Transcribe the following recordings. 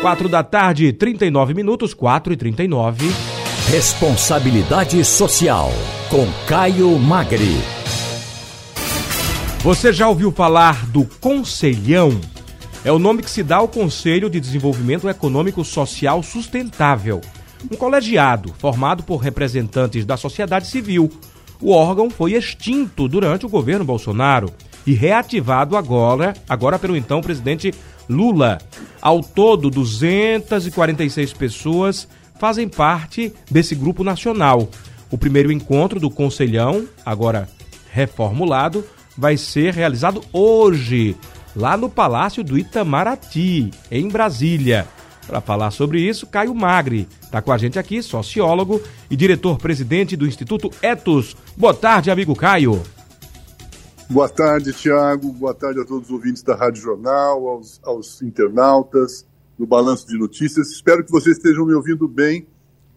4 da tarde, 39 minutos, 4 e 39. Responsabilidade Social, com Caio Magri. Você já ouviu falar do Conselhão? É o nome que se dá ao Conselho de Desenvolvimento Econômico Social Sustentável, um colegiado formado por representantes da sociedade civil. O órgão foi extinto durante o governo Bolsonaro e reativado agora, agora pelo então presidente Lula. Ao todo, 246 pessoas fazem parte desse grupo nacional. O primeiro encontro do Conselhão, agora reformulado, vai ser realizado hoje, lá no Palácio do Itamaraty, em Brasília. Para falar sobre isso, Caio Magri está com a gente aqui, sociólogo e diretor-presidente do Instituto Etos. Boa tarde, amigo Caio. Boa tarde, Tiago. Boa tarde a todos os ouvintes da Rádio Jornal, aos, aos internautas do Balanço de Notícias. Espero que vocês estejam me ouvindo bem,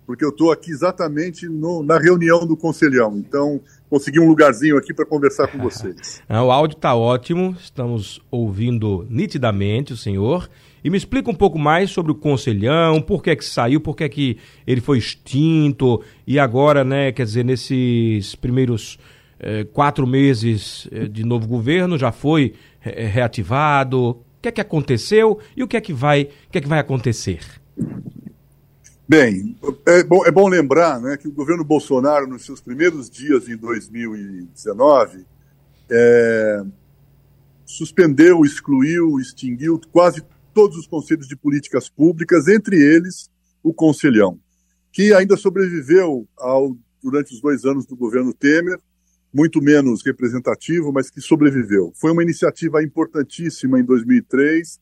porque eu estou aqui exatamente no, na reunião do Conselhão. Então, consegui um lugarzinho aqui para conversar com vocês. o áudio está ótimo, estamos ouvindo nitidamente o senhor. E me explica um pouco mais sobre o Conselhão, por que é que saiu, por que é que ele foi extinto, e agora, né, quer dizer, nesses primeiros eh, quatro meses eh, de novo governo, já foi eh, reativado? O que é que aconteceu e o que é que vai, o que é que vai acontecer? Bem, é bom, é bom lembrar né, que o governo Bolsonaro, nos seus primeiros dias em 2019, é, suspendeu, excluiu, extinguiu quase todos os conselhos de políticas públicas, entre eles o Conselhão, que ainda sobreviveu ao, durante os dois anos do governo Temer, muito menos representativo, mas que sobreviveu. Foi uma iniciativa importantíssima em 2003,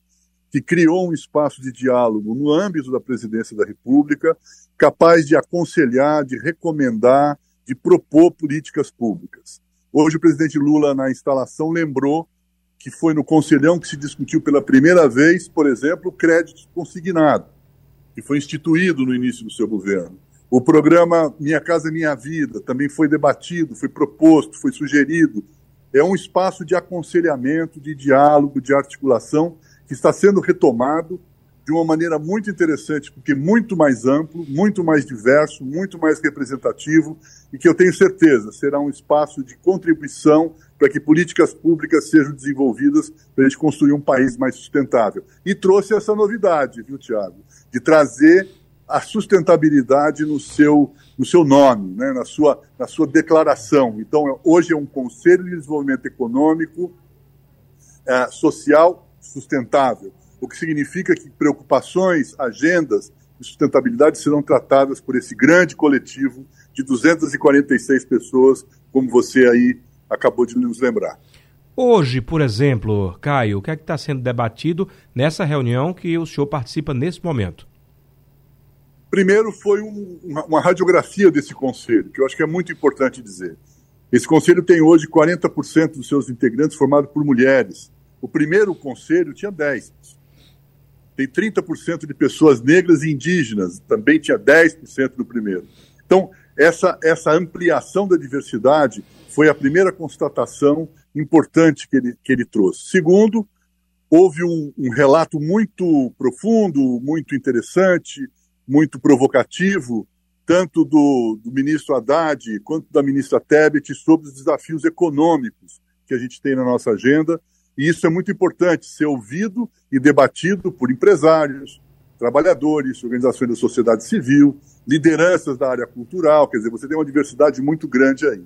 que criou um espaço de diálogo no âmbito da presidência da República, capaz de aconselhar, de recomendar, de propor políticas públicas. Hoje, o presidente Lula, na instalação, lembrou que foi no Conselhão que se discutiu pela primeira vez, por exemplo, o crédito consignado, que foi instituído no início do seu governo. O programa Minha Casa Minha Vida também foi debatido, foi proposto, foi sugerido. É um espaço de aconselhamento, de diálogo, de articulação que está sendo retomado de uma maneira muito interessante, porque muito mais amplo, muito mais diverso, muito mais representativo e que eu tenho certeza será um espaço de contribuição para que políticas públicas sejam desenvolvidas para a gente construir um país mais sustentável. E trouxe essa novidade, viu, Tiago, de trazer a sustentabilidade no seu, no seu nome, né, na, sua, na sua declaração. Então, hoje é um Conselho de Desenvolvimento Econômico, é, Social Sustentável, o que significa que preocupações, agendas de sustentabilidade serão tratadas por esse grande coletivo de 246 pessoas, como você aí acabou de nos lembrar. Hoje, por exemplo, Caio, o que é que está sendo debatido nessa reunião que o senhor participa nesse momento? Primeiro foi um, uma, uma, radiografia desse conselho, que eu acho que é muito importante dizer. Esse conselho tem hoje 40% dos seus integrantes formados por mulheres. O primeiro conselho tinha 10%. Tem 30% de pessoas negras e indígenas, também tinha 10% no primeiro. Então, essa, essa ampliação da diversidade foi a primeira constatação importante que ele, que ele trouxe. Segundo, houve um, um relato muito profundo, muito interessante, muito provocativo, tanto do, do, ministro Haddad quanto da ministra Tebet, sobre os desafios econômicos que a gente tem na nossa agenda. E isso é muito importante, ser ouvido e debatido por empresários, trabalhadores, organizações da sociedade civil, lideranças da área cultural, quer dizer, você tem uma diversidade muito grande aí.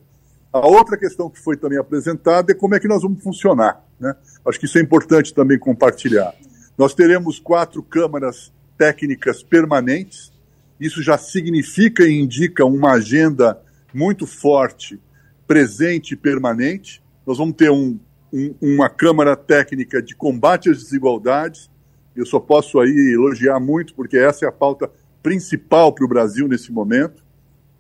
A outra questão que foi também apresentada é como é que nós vamos funcionar. Né? Acho que isso é importante também compartilhar. Nós teremos quatro câmaras técnicas permanentes. Isso já significa e indica uma agenda muito forte, presente e permanente. Nós vamos ter um, um, uma Câmara Técnica de combate às desigualdades. Eu só posso aí elogiar muito, porque essa é a pauta principal para o Brasil nesse momento.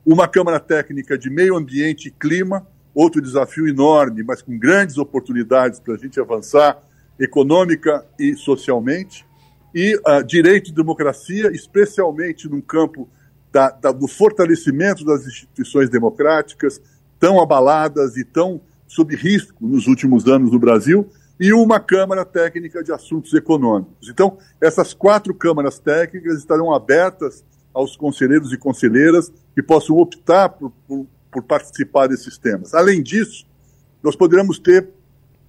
Uma Câmara Técnica de Meio Ambiente e Clima, outro desafio enorme, mas com grandes oportunidades para a gente avançar econômica e socialmente e uh, direito e democracia, especialmente no campo da, da, do fortalecimento das instituições democráticas, tão abaladas e tão sob risco nos últimos anos no Brasil, e uma Câmara Técnica de Assuntos Econômicos. Então, essas quatro câmaras técnicas estarão abertas aos conselheiros e conselheiras que possam optar por, por, por participar desses temas. Além disso, nós poderemos ter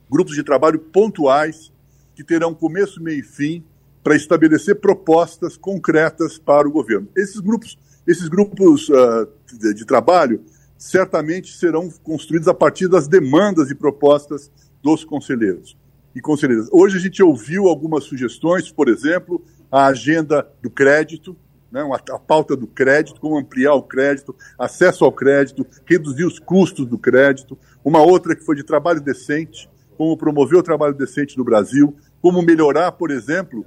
grupos de trabalho pontuais que terão começo, meio e fim para estabelecer propostas concretas para o governo. Esses grupos, esses grupos uh, de, trabalho certamente serão construídos a partir das demandas e propostas dos conselheiros e conselheiras. Hoje a gente ouviu algumas sugestões, por exemplo, a agenda do crédito, né, a pauta do crédito, como ampliar o crédito, acesso ao crédito, reduzir os custos do crédito. Uma outra que foi de trabalho decente, como promover o trabalho decente no Brasil, como melhorar, por exemplo,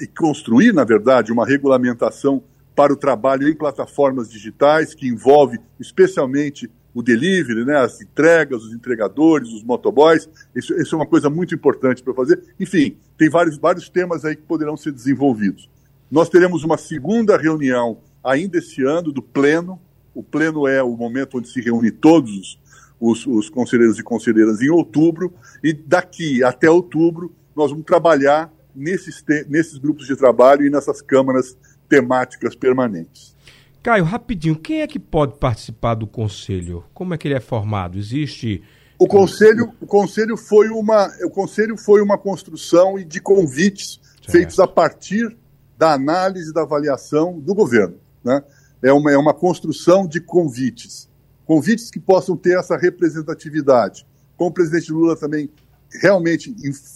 e construir, na verdade, uma regulamentação para o trabalho em plataformas digitais, que envolve especialmente o delivery, né, as entregas, os entregadores, os motoboys. Isso, isso é uma coisa muito importante para fazer. Enfim, tem vários, vários temas aí que poderão ser desenvolvidos. Nós teremos uma segunda reunião ainda esse ano do Pleno. O Pleno é o momento onde se reúne todos os, os conselheiros e conselheiras em outubro. E daqui até outubro, nós vamos trabalhar nesses, nesses grupos de trabalho e nessas câmaras temáticas permanentes. Caio, rapidinho, quem é que pode participar do conselho? Como é que ele é formado? Existe o conselho, o conselho foi uma, o conselho foi uma construção de convites certo. feitos a partir da análise da avaliação do governo, né? É uma, é uma construção de convites, convites que possam ter essa representatividade. Como o presidente Lula também realmente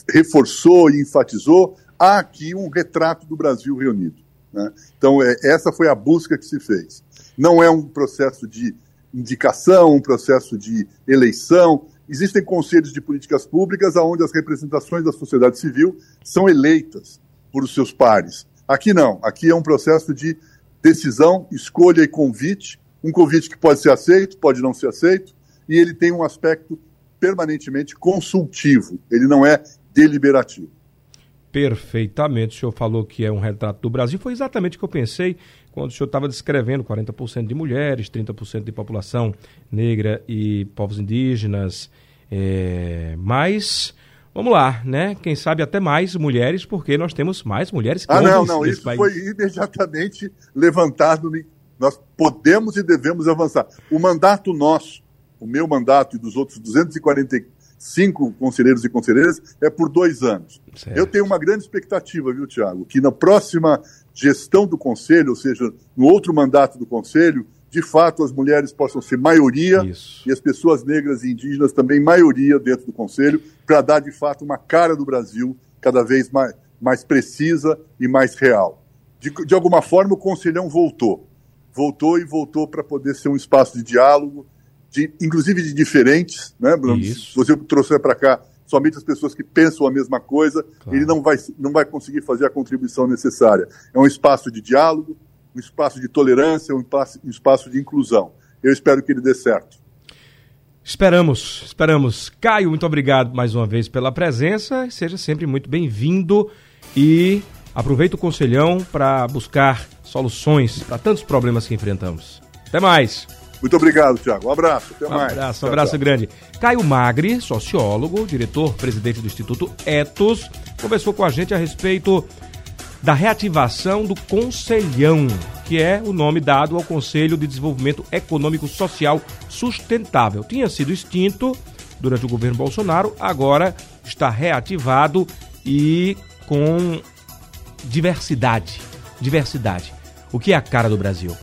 reforçou e enfatizou, há aqui um retrato do Brasil reunido. Né? Então, é, essa foi a busca que se fez. Não é um processo de indicação, um processo de eleição. Existem conselhos de políticas públicas onde as representações da sociedade civil são eleitas por seus pares. Aqui não. Aqui é um processo de decisão, escolha e convite. Um convite que pode ser aceito, pode não ser aceito, e ele tem um aspecto permanentemente consultivo. Ele não é deliberativo perfeitamente. O senhor falou que é um retrato do Brasil. Foi exatamente o que eu pensei quando o senhor estava descrevendo 40% de mulheres, 30% de população negra e povos indígenas. É... Mas, vamos lá, né? Quem sabe até mais mulheres, porque nós temos mais mulheres que Ah, não, não. Isso país. foi imediatamente levantado. Nós podemos e devemos avançar. O mandato nosso, o meu mandato e dos outros 244 cinco conselheiros e conselheiras, é por dois anos. Certo. Eu tenho uma grande expectativa, viu, Tiago, que na próxima gestão do conselho, ou seja, no outro mandato do conselho, de fato as mulheres possam ser maioria Isso. e as pessoas negras e indígenas também maioria dentro do conselho, para dar de fato uma cara do Brasil cada vez mais, mais precisa e mais real. De, de alguma forma, o conselhão voltou. Voltou e voltou para poder ser um espaço de diálogo, de, inclusive de diferentes, né, Bruno? Se você trouxer para cá somente as pessoas que pensam a mesma coisa, claro. ele não vai, não vai conseguir fazer a contribuição necessária. É um espaço de diálogo, um espaço de tolerância, um espaço, um espaço de inclusão. Eu espero que ele dê certo. Esperamos, esperamos. Caio, muito obrigado mais uma vez pela presença. Seja sempre muito bem-vindo e aproveita o conselhão para buscar soluções para tantos problemas que enfrentamos. Até mais. Muito obrigado, Tiago. Um abraço. Até um mais. Abraço, um abraço tchau, grande. Caio Magri, sociólogo, diretor, presidente do Instituto Etos, conversou com a gente a respeito da reativação do Conselhão, que é o nome dado ao Conselho de Desenvolvimento Econômico Social Sustentável. Tinha sido extinto durante o governo Bolsonaro, agora está reativado e com diversidade. Diversidade. O que é a cara do Brasil?